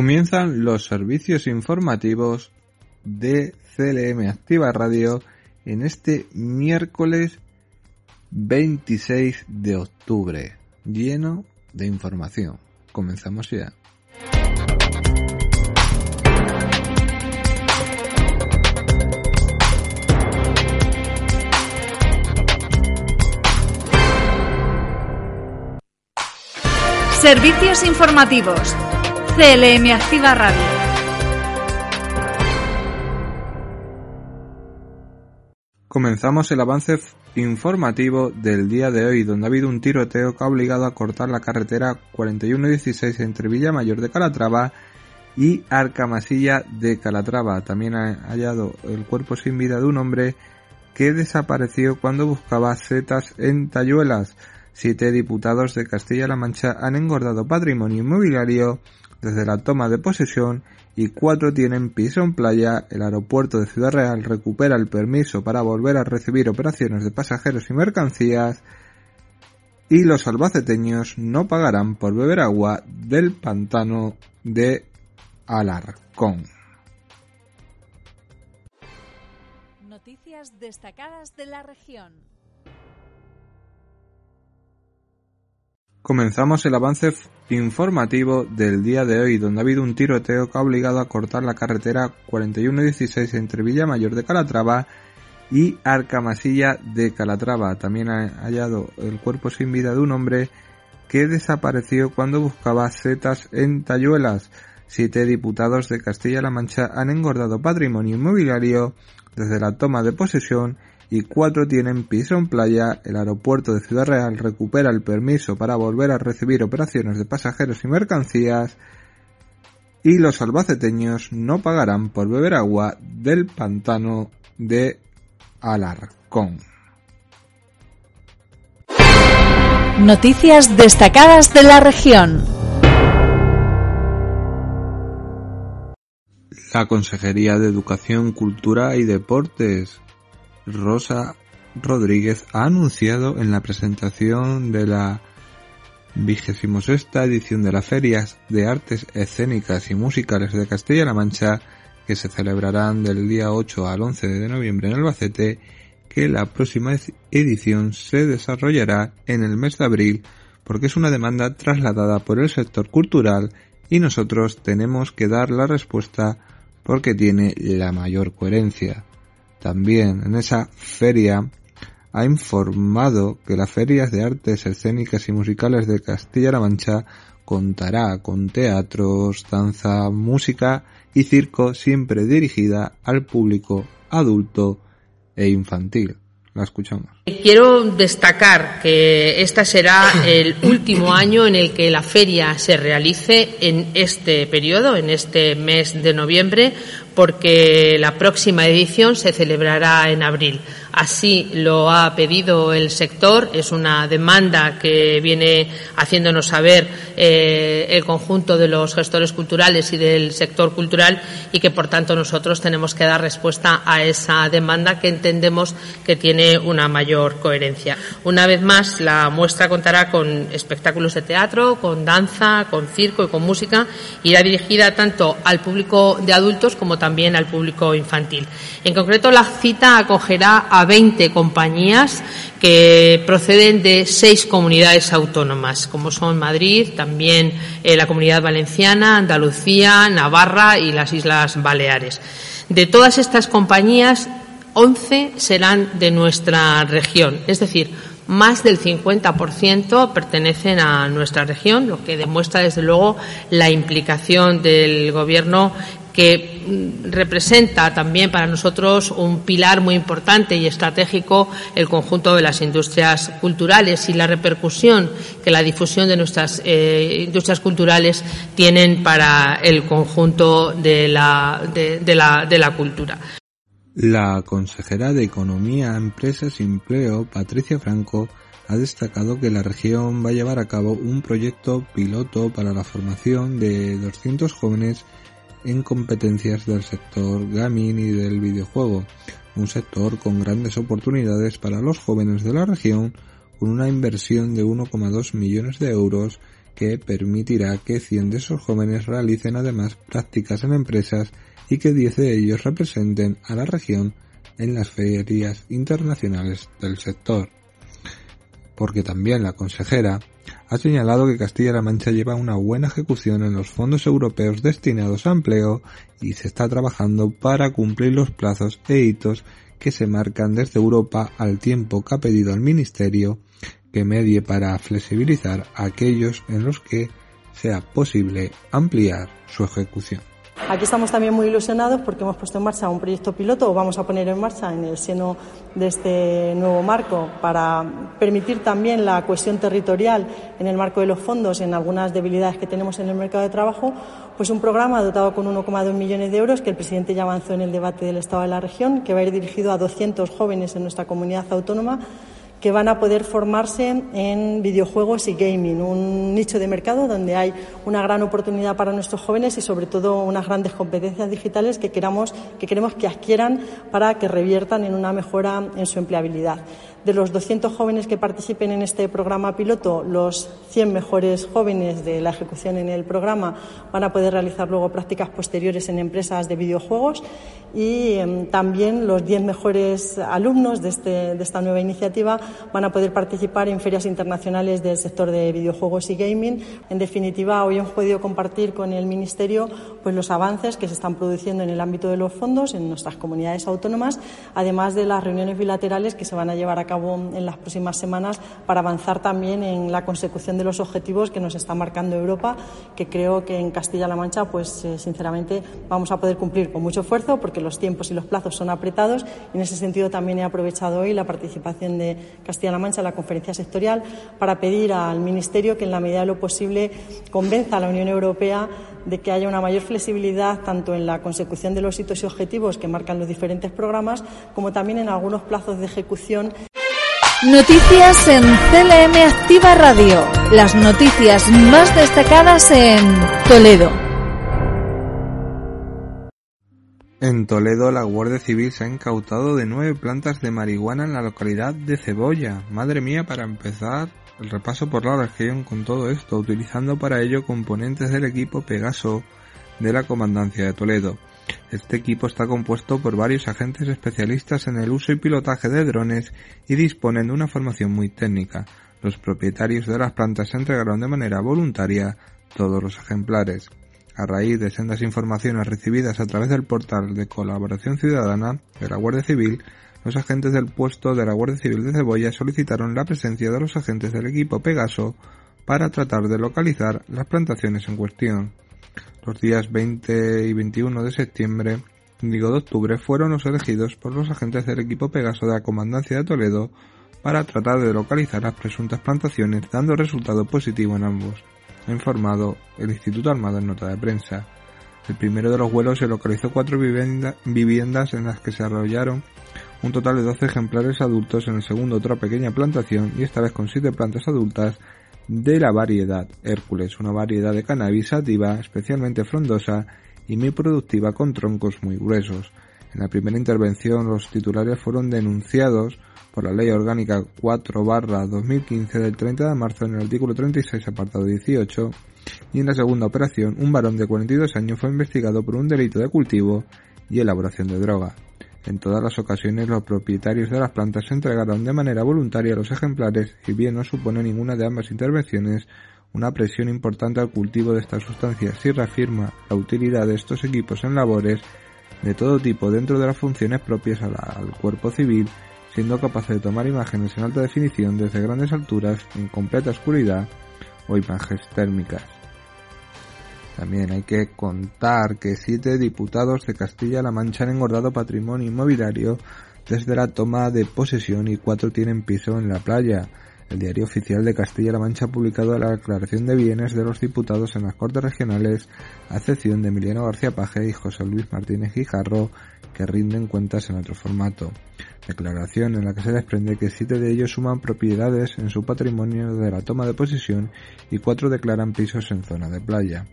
Comienzan los servicios informativos de CLM Activa Radio en este miércoles 26 de octubre, lleno de información. Comenzamos ya. Servicios informativos. CLM Activa Radio. Comenzamos el avance informativo del día de hoy, donde ha habido un tiroteo que ha obligado a cortar la carretera 4116 entre Villamayor de Calatrava y Arcamasilla de Calatrava. También ha hallado el cuerpo sin vida de un hombre que desapareció cuando buscaba setas en Tayuelas. Siete diputados de Castilla-La Mancha han engordado patrimonio inmobiliario desde la toma de posesión y cuatro tienen piso en playa. El aeropuerto de Ciudad Real recupera el permiso para volver a recibir operaciones de pasajeros y mercancías y los albaceteños no pagarán por beber agua del pantano de Alarcón. Noticias destacadas de la región. Comenzamos el avance informativo del día de hoy, donde ha habido un tiroteo que ha obligado a cortar la carretera 4116 entre Villamayor de Calatrava y Arcamasilla de Calatrava. También ha hallado el cuerpo sin vida de un hombre que desapareció cuando buscaba setas en Tayuelas. Siete diputados de Castilla-La Mancha han engordado patrimonio inmobiliario desde la toma de posesión y cuatro tienen piso en playa. El aeropuerto de Ciudad Real recupera el permiso para volver a recibir operaciones de pasajeros y mercancías y los albaceteños no pagarán por beber agua del pantano de Alarcón. Noticias destacadas de la región. La Consejería de Educación, Cultura y Deportes Rosa Rodríguez ha anunciado en la presentación de la sexta edición de las Ferias de Artes Escénicas y Musicales de Castilla-La Mancha, que se celebrarán del día 8 al 11 de noviembre en Albacete, que la próxima edición se desarrollará en el mes de abril porque es una demanda trasladada por el sector cultural y nosotros tenemos que dar la respuesta porque tiene la mayor coherencia. También en esa feria ha informado que las ferias de artes escénicas y musicales de Castilla-La Mancha contará con teatros, danza, música y circo siempre dirigida al público adulto e infantil. La escuchamos. Quiero destacar que este será el último año en el que la feria se realice en este periodo, en este mes de noviembre, porque la próxima edición se celebrará en abril. Así lo ha pedido el sector, es una demanda que viene haciéndonos saber eh, el conjunto de los gestores culturales y del sector cultural y que, por tanto, nosotros tenemos que dar respuesta a esa demanda que entendemos que tiene una mayor coherencia. Una vez más, la muestra contará con espectáculos de teatro, con danza, con circo y con música. Irá dirigida tanto al público de adultos como también al público infantil. En concreto, la cita acogerá a 20 compañías que proceden de seis comunidades autónomas, como son Madrid, también eh, la Comunidad Valenciana, Andalucía, Navarra y las Islas Baleares. De todas estas compañías, 11 serán de nuestra región, es decir, más del 50% pertenecen a nuestra región, lo que demuestra desde luego la implicación del Gobierno que representa también para nosotros un pilar muy importante y estratégico el conjunto de las industrias culturales y la repercusión que la difusión de nuestras eh, industrias culturales tienen para el conjunto de la, de la cultura. La consejera de Economía, Empresas y Empleo, Patricia Franco, ha destacado que la región va a llevar a cabo un proyecto piloto para la formación de 200 jóvenes en competencias del sector gaming y del videojuego, un sector con grandes oportunidades para los jóvenes de la región, con una inversión de 1,2 millones de euros que permitirá que 100 de esos jóvenes realicen además prácticas en empresas y que 10 de ellos representen a la región en las ferias internacionales del sector. Porque también la consejera ha señalado que Castilla-La Mancha lleva una buena ejecución en los fondos europeos destinados a empleo y se está trabajando para cumplir los plazos e hitos que se marcan desde Europa al tiempo que ha pedido al Ministerio que medie para flexibilizar aquellos en los que sea posible ampliar su ejecución. Aquí estamos también muy ilusionados porque hemos puesto en marcha un proyecto piloto. O vamos a poner en marcha en el seno de este nuevo marco para permitir también la cuestión territorial en el marco de los fondos en algunas debilidades que tenemos en el mercado de trabajo, pues un programa dotado con 1,2 millones de euros que el presidente ya avanzó en el debate del Estado de la región, que va a ir dirigido a 200 jóvenes en nuestra comunidad autónoma que van a poder formarse en videojuegos y gaming, un nicho de mercado donde hay una gran oportunidad para nuestros jóvenes y sobre todo unas grandes competencias digitales que queramos que queremos que adquieran para que reviertan en una mejora en su empleabilidad. De los 200 jóvenes que participen en este programa piloto, los 100 mejores jóvenes de la ejecución en el programa van a poder realizar luego prácticas posteriores en empresas de videojuegos y em, también los 10 mejores alumnos de, este, de esta nueva iniciativa van a poder participar en ferias internacionales del sector de videojuegos y gaming. En definitiva, hoy hemos podido compartir con el Ministerio pues, los avances que se están produciendo en el ámbito de los fondos en nuestras comunidades autónomas, además de las reuniones bilaterales que se van a llevar a en las próximas semanas para avanzar también en la consecución de los objetivos que nos está marcando Europa, que creo que en Castilla-La Mancha, pues eh, sinceramente vamos a poder cumplir con mucho esfuerzo porque los tiempos y los plazos son apretados. Y en ese sentido también he aprovechado hoy la participación de Castilla-La Mancha en la conferencia sectorial para pedir al Ministerio que en la medida de lo posible convenza a la Unión Europea de que haya una mayor flexibilidad tanto en la consecución de los hitos y objetivos que marcan los diferentes programas como también en algunos plazos de ejecución. Noticias en CLM Activa Radio. Las noticias más destacadas en Toledo. En Toledo, la Guardia Civil se ha incautado de nueve plantas de marihuana en la localidad de Cebolla. Madre mía, para empezar el repaso por la región con todo esto, utilizando para ello componentes del equipo Pegaso de la Comandancia de Toledo. Este equipo está compuesto por varios agentes especialistas en el uso y pilotaje de drones y disponen de una formación muy técnica. Los propietarios de las plantas entregaron de manera voluntaria todos los ejemplares. A raíz de sendas informaciones recibidas a través del portal de colaboración ciudadana de la Guardia Civil, los agentes del puesto de la Guardia Civil de Cebolla solicitaron la presencia de los agentes del equipo Pegaso para tratar de localizar las plantaciones en cuestión. Los días 20 y 21 de septiembre, digo de octubre, fueron los elegidos por los agentes del equipo Pegaso de la Comandancia de Toledo para tratar de localizar las presuntas plantaciones, dando resultado positivo en ambos, ha informado el Instituto Armado en nota de prensa. El primero de los vuelos se localizó cuatro viviendas en las que se arrollaron un total de 12 ejemplares adultos, en el segundo otra pequeña plantación y esta vez con siete plantas adultas de la variedad Hércules, una variedad de cannabis sativa especialmente frondosa y muy productiva con troncos muy gruesos. En la primera intervención los titulares fueron denunciados por la Ley Orgánica 4 2015 del 30 de marzo en el artículo 36 apartado 18 y en la segunda operación un varón de 42 años fue investigado por un delito de cultivo y elaboración de droga. En todas las ocasiones los propietarios de las plantas se entregaron de manera voluntaria los ejemplares y bien no supone ninguna de ambas intervenciones una presión importante al cultivo de estas sustancias y reafirma la utilidad de estos equipos en labores de todo tipo dentro de las funciones propias al cuerpo civil, siendo capaces de tomar imágenes en alta definición desde grandes alturas en completa oscuridad o imágenes térmicas. También hay que contar que siete diputados de Castilla-La Mancha han engordado patrimonio inmobiliario desde la toma de posesión y cuatro tienen piso en la playa. El diario oficial de Castilla-La Mancha ha publicado la declaración de bienes de los diputados en las Cortes Regionales, a excepción de Emiliano García Paje y José Luis Martínez Guijarro, que rinden cuentas en otro formato. Declaración en la que se desprende que siete de ellos suman propiedades en su patrimonio de la toma de posesión y cuatro declaran pisos en zona de playa.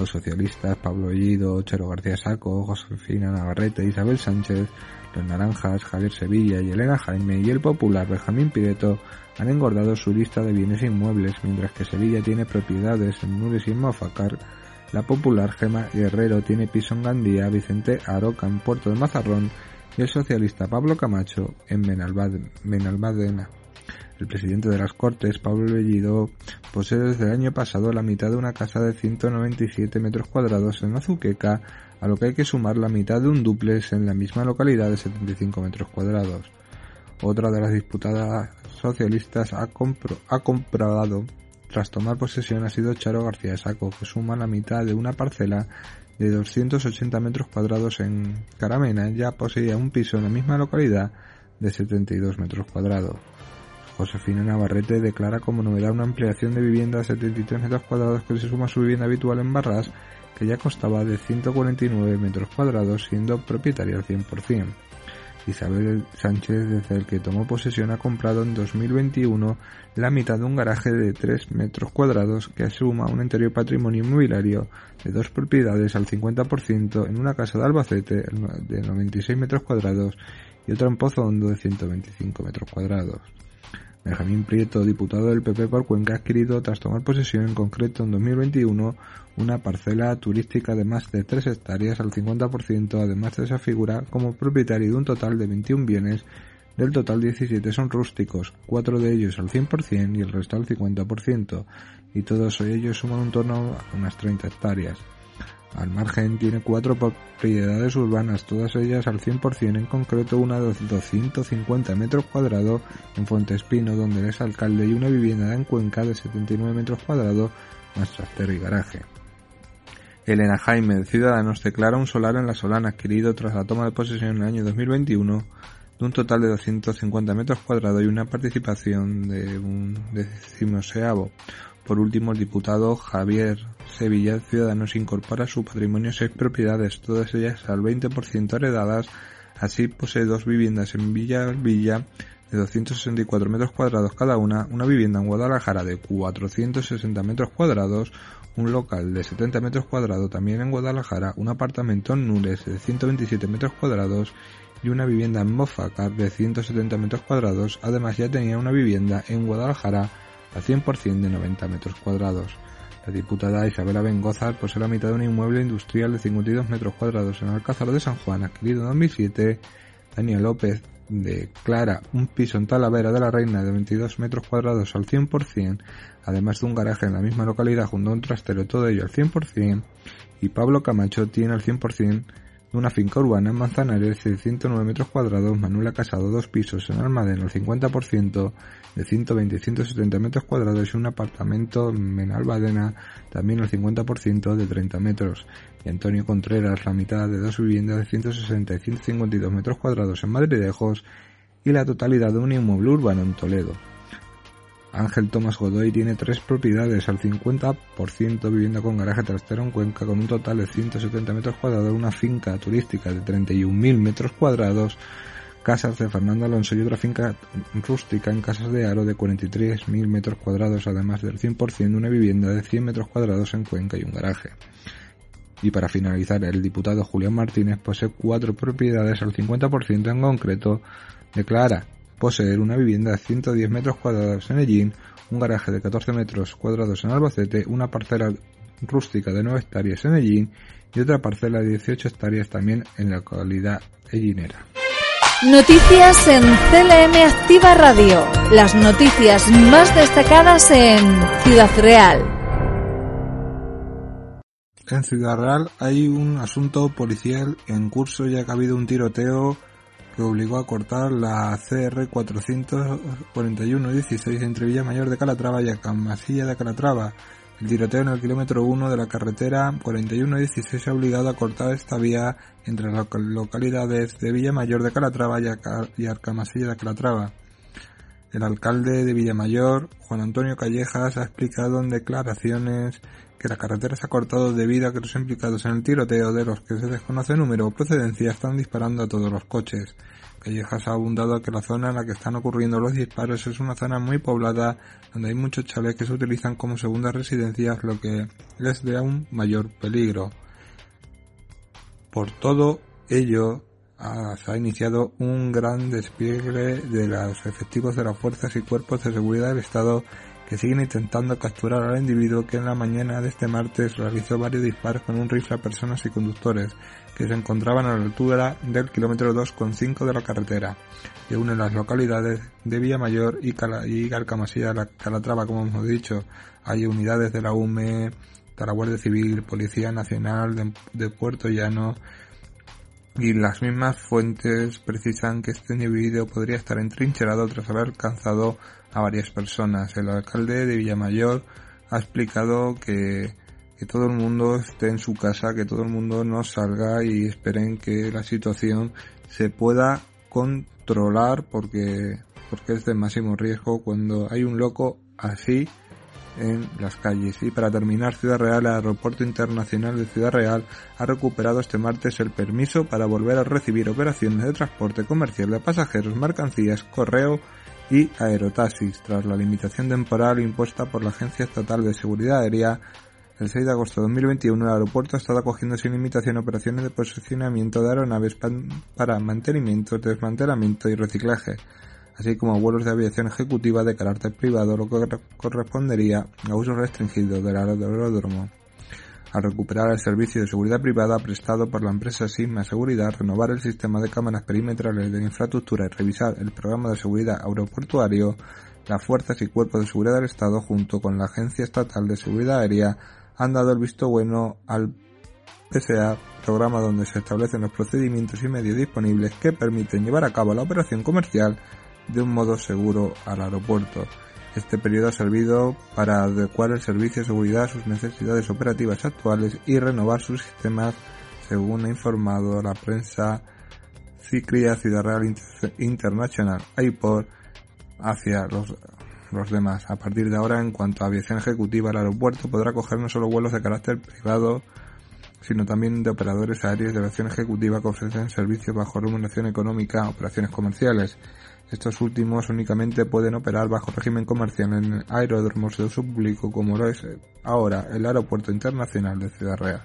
Los socialistas Pablo Ollido, Chero García Saco, Josefina Navarrete Isabel Sánchez Los naranjas, Javier Sevilla y Elena Jaime y el popular Benjamín Pireto han engordado su lista de bienes inmuebles, mientras que Sevilla tiene propiedades en Nules y en la popular Gema Guerrero tiene piso en Gandía, Vicente Aroca en Puerto de Mazarrón y el socialista Pablo Camacho en Benalbádena. El presidente de las Cortes, Pablo Bellido, posee desde el año pasado la mitad de una casa de 197 metros cuadrados en Azuqueca, a lo que hay que sumar la mitad de un duplex en la misma localidad de 75 metros cuadrados. Otra de las disputadas socialistas ha, ha comprado tras tomar posesión ha sido Charo García Saco, que suma la mitad de una parcela de 280 metros cuadrados en Caramena, ya poseía un piso en la misma localidad de 72 metros cuadrados. Josefina Navarrete declara como novedad una ampliación de vivienda de 73 metros cuadrados que se suma a su vivienda habitual en Barras, que ya costaba de 149 metros cuadrados siendo propietaria al 100%. Isabel Sánchez, desde el que tomó posesión, ha comprado en 2021 la mitad de un garaje de 3 metros cuadrados que asuma un anterior patrimonio inmobiliario de dos propiedades al 50% en una casa de Albacete de 96 metros cuadrados y otra en Pozo Hondo de 125 metros cuadrados. Benjamín Prieto, diputado del PP por Cuenca, ha adquirido, tras tomar posesión en concreto en 2021, una parcela turística de más de 3 hectáreas al 50%, además de esa figura como propietario de un total de 21 bienes, del total 17 son rústicos, 4 de ellos al 100% y el resto al 50%, y todos ellos suman un torno a unas 30 hectáreas. Al margen tiene cuatro propiedades urbanas, todas ellas al 100%, en concreto una de 250 metros cuadrados en Fuentespino, donde es alcalde, y una vivienda en Cuenca de 79 metros cuadrados, más trastero y garaje. Elena Jaime, de Ciudadanos, declara un solar en la Solana adquirido tras la toma de posesión en el año 2021 de un total de 250 metros cuadrados y una participación de un decimoseavo. Por último, el diputado Javier Sevilla Ciudadanos incorpora su patrimonio seis propiedades, todas ellas al 20% heredadas. Así posee dos viviendas en Villa Villa de 264 metros cuadrados cada una, una vivienda en Guadalajara de 460 metros cuadrados, un local de 70 metros cuadrados también en Guadalajara, un apartamento en Nules de 127 metros cuadrados y una vivienda en Mofacar de 170 metros cuadrados. Además ya tenía una vivienda en Guadalajara a 100% de 90 metros cuadrados. La diputada Isabela Bengozar posee la mitad de un inmueble industrial de 52 metros cuadrados en Alcázar de San Juan, adquirido en 2007. Daniel López declara un piso en Talavera de la Reina de 22 metros cuadrados al 100%, además de un garaje en la misma localidad junto a un trastero, todo ello al 100%. Y Pablo Camacho tiene al 100% una finca urbana en Manzanares de 109 metros cuadrados, Manuela Casado, dos pisos en Almadén al 50% de 120 y 170 metros cuadrados y un apartamento en Menalbadena también al 50% de 30 metros. Y Antonio Contreras, la mitad de dos viviendas de 160 y 152 metros cuadrados en Madridejos y la totalidad de un inmueble urbano en Toledo. Ángel Tomás Godoy tiene tres propiedades al 50% vivienda con garaje trastero en Cuenca con un total de 170 metros cuadrados, una finca turística de 31.000 metros cuadrados, casas de Fernando Alonso y otra finca rústica en Casas de Aro de 43.000 metros cuadrados, además del 100% de una vivienda de 100 metros cuadrados en Cuenca y un garaje. Y para finalizar, el diputado Julián Martínez posee cuatro propiedades al 50% en concreto, declara poseer una vivienda de 110 metros cuadrados en Ellín, un garaje de 14 metros cuadrados en Albacete, una parcela rústica de 9 hectáreas en Ellín y otra parcela de 18 hectáreas también en la localidad ellinera. Noticias en CLM Activa Radio. Las noticias más destacadas en Ciudad Real. En Ciudad Real hay un asunto policial en curso ya que ha habido un tiroteo que obligó a cortar la CR 441-16 entre Villa Mayor de Calatrava y Acamasilla de Calatrava. El tiroteo en el kilómetro 1 de la carretera 41-16 ha obligado a cortar esta vía entre las localidades de Villa Mayor de Calatrava y Arcamasilla de Calatrava. El alcalde de Villamayor, Juan Antonio Callejas, ha explicado en declaraciones que la carretera se ha cortado debido a que los implicados en el tiroteo, de los que se desconoce número o procedencia, están disparando a todos los coches. Callejas ha abundado que la zona en la que están ocurriendo los disparos es una zona muy poblada donde hay muchos chalets que se utilizan como segundas residencias, lo que es de aún mayor peligro. Por todo ello, se ha iniciado un gran despliegue de los efectivos de las fuerzas y cuerpos de seguridad del Estado que siguen intentando capturar al individuo que en la mañana de este martes realizó varios disparos con un rifle a personas y conductores que se encontraban a la altura del kilómetro 2,5 de la carretera que une las localidades de Villamayor y, Cala y Galcamasía, la Calatrava, como hemos dicho. Hay unidades de la UME, de la Guardia Civil, Policía Nacional de, de Puerto Llano, y las mismas fuentes precisan que este individuo podría estar entrincherado tras haber alcanzado a varias personas. El alcalde de Villamayor ha explicado que, que todo el mundo esté en su casa, que todo el mundo no salga y esperen que la situación se pueda controlar porque, porque es de máximo riesgo cuando hay un loco así en las calles. Y para terminar, Ciudad Real, el Aeropuerto Internacional de Ciudad Real ha recuperado este martes el permiso para volver a recibir operaciones de transporte comercial de pasajeros, mercancías, correo y aerotaxis, tras la limitación temporal impuesta por la Agencia Estatal de Seguridad Aérea. El 6 de agosto de 2021 el aeropuerto ha estado acogiendo sin limitación operaciones de posicionamiento de aeronaves para mantenimiento, desmantelamiento y reciclaje así como vuelos de aviación ejecutiva de carácter privado, lo que correspondería a uso restringido del aeródromo. Al recuperar el servicio de seguridad privada prestado por la empresa Sigma Seguridad, renovar el sistema de cámaras perimetrales de infraestructura y revisar el programa de seguridad aeroportuario, las fuerzas y cuerpos de seguridad del Estado, junto con la Agencia Estatal de Seguridad Aérea, han dado el visto bueno al PSA, programa donde se establecen los procedimientos y medios disponibles que permiten llevar a cabo la operación comercial de un modo seguro al aeropuerto. Este periodo ha servido para adecuar el servicio de seguridad a sus necesidades operativas actuales y renovar sus sistemas, según ha informado la prensa Ciclia Ciudad Real Internacional por hacia los, los demás. A partir de ahora, en cuanto a aviación ejecutiva, el aeropuerto podrá coger no solo vuelos de carácter privado, sino también de operadores aéreos de aviación ejecutiva que ofrecen servicios bajo remuneración económica, operaciones comerciales. Estos últimos únicamente pueden operar bajo régimen comercial en aeródromos de uso público como lo es ahora el Aeropuerto Internacional de Ciudad Real.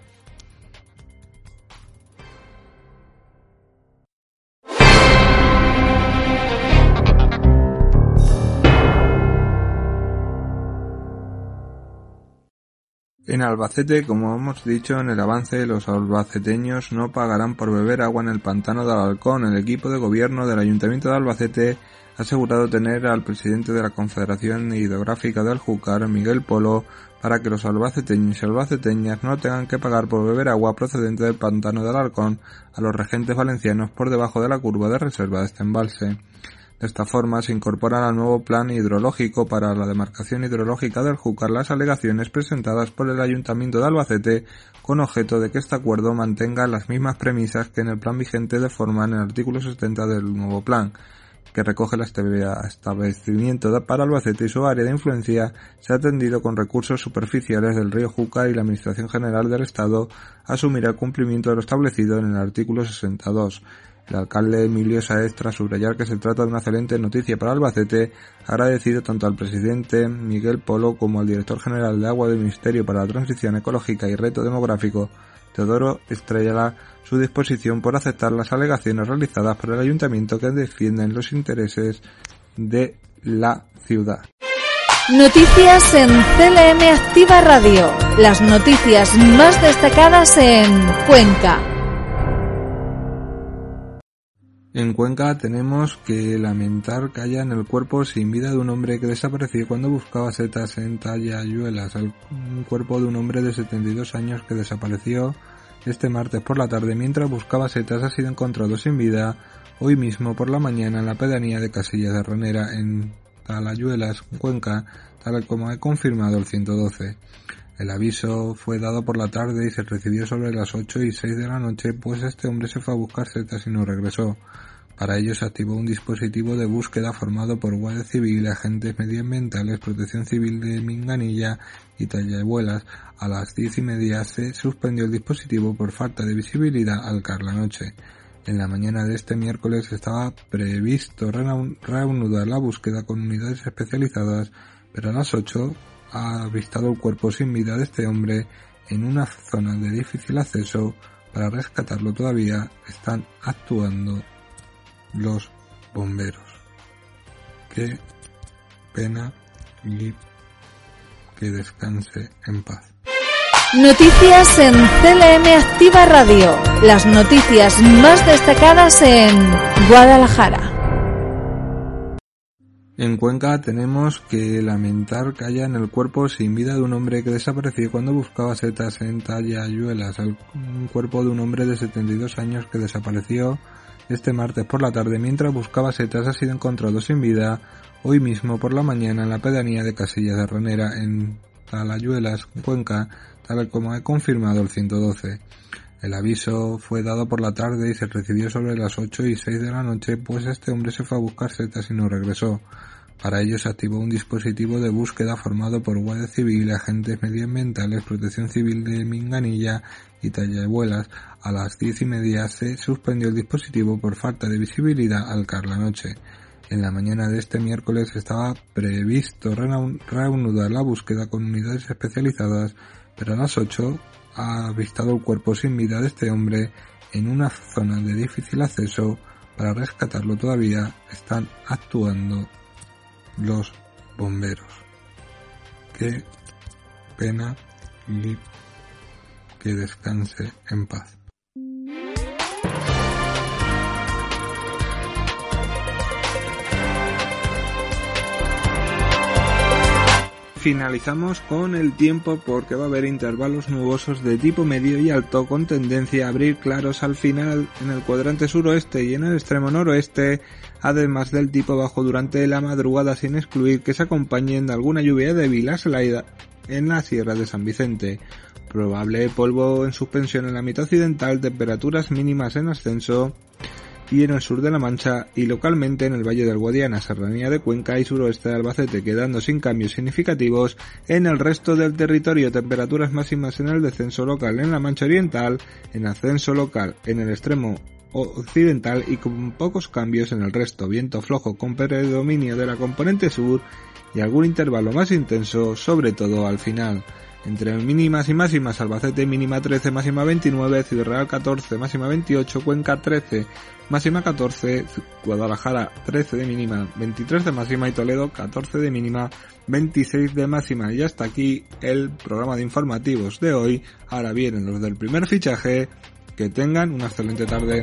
En Albacete, como hemos dicho en el avance, los albaceteños no pagarán por beber agua en el pantano de Alarcón. El equipo de gobierno del Ayuntamiento de Albacete ha asegurado tener al presidente de la Confederación Hidrográfica del Júcar, Miguel Polo, para que los albaceteños y albaceteñas no tengan que pagar por beber agua procedente del pantano de Alarcón a los regentes valencianos por debajo de la curva de reserva de este embalse. De esta forma se incorporan al nuevo plan hidrológico para la demarcación hidrológica del Júcar. Las alegaciones presentadas por el Ayuntamiento de Albacete con objeto de que este acuerdo mantenga las mismas premisas que en el plan vigente de forma en el artículo 70 del nuevo plan, que recoge el establecimiento para Albacete y su área de influencia se ha atendido con recursos superficiales del río Júcar y la Administración General del Estado asumirá el cumplimiento de lo establecido en el artículo 62 el alcalde Emilio Saez, tras subrayar que se trata de una excelente noticia para Albacete, ha agradecido tanto al presidente Miguel Polo como al director general de Agua del Ministerio para la Transición Ecológica y Reto Demográfico, Teodoro Estrella, su disposición por aceptar las alegaciones realizadas por el ayuntamiento que defienden los intereses de la ciudad. Noticias en CLM Activa Radio. Las noticias más destacadas en Cuenca. En Cuenca tenemos que lamentar que haya en el cuerpo sin vida de un hombre que desapareció cuando buscaba setas en Tallayuelas, un cuerpo de un hombre de 72 años que desapareció este martes por la tarde mientras buscaba setas ha sido encontrado sin vida hoy mismo por la mañana en la pedanía de Casillas de Ronera en Talayuelas, Cuenca, tal como ha confirmado el 112. El aviso fue dado por la tarde y se recibió sobre las 8 y 6 de la noche, pues este hombre se fue a buscar setas y no regresó. Para ello se activó un dispositivo de búsqueda formado por Guardia Civil, agentes medioambientales, Protección Civil de Minganilla y Tallabuelas. A las diez y media se suspendió el dispositivo por falta de visibilidad al caer la noche. En la mañana de este miércoles estaba previsto reanudar la búsqueda con unidades especializadas, pero a las 8 ha avistado el cuerpo sin vida de este hombre en una zona de difícil acceso Para rescatarlo todavía están actuando los bomberos. Qué pena y que descanse en paz. Noticias en CLM Activa Radio. Las noticias más destacadas en Guadalajara. En Cuenca tenemos que lamentar que haya en el cuerpo sin vida de un hombre que desapareció cuando buscaba setas en Tallayuelas, un cuerpo de un hombre de 72 años que desapareció este martes por la tarde mientras buscaba setas ha sido encontrado sin vida hoy mismo por la mañana en la pedanía de Casillas de Ranera en Talayuelas, Cuenca, tal como ha confirmado el 112. El aviso fue dado por la tarde y se recibió sobre las 8 y 6 de la noche, pues este hombre se fue a buscar setas y no regresó. Para ello se activó un dispositivo de búsqueda formado por Guardia Civil, agentes medioambientales, Protección Civil de Minganilla y Tallabuelas. A las diez y media se suspendió el dispositivo por falta de visibilidad al caer la noche. En la mañana de este miércoles estaba previsto reanudar la búsqueda con unidades especializadas, pero a las 8 ha avistado el cuerpo sin vida de este hombre en una zona de difícil acceso. Para rescatarlo todavía están actuando los bomberos. Qué pena y que descanse en paz. Finalizamos con el tiempo porque va a haber intervalos nubosos de tipo medio y alto con tendencia a abrir claros al final en el cuadrante suroeste y en el extremo noroeste, además del tipo bajo durante la madrugada sin excluir que se acompañen de alguna lluvia débil a en la sierra de San Vicente. Probable polvo en suspensión en la mitad occidental, temperaturas mínimas en ascenso y en el sur de la Mancha y localmente en el Valle del Guadiana, Serranía de Cuenca y suroeste de Albacete, quedando sin cambios significativos en el resto del territorio. Temperaturas máximas en el descenso local en la Mancha Oriental, en ascenso local en el extremo occidental y con pocos cambios en el resto. Viento flojo con predominio de la componente sur y algún intervalo más intenso, sobre todo al final. Entre mínimas y máximas, Albacete mínima 13, máxima 29, Ciudad Real 14, máxima 28, Cuenca 13, máxima 14, Guadalajara 13 de mínima, 23 de máxima y Toledo 14 de mínima, 26 de máxima. Y hasta aquí el programa de informativos de hoy. Ahora vienen los del primer fichaje. Que tengan una excelente tarde.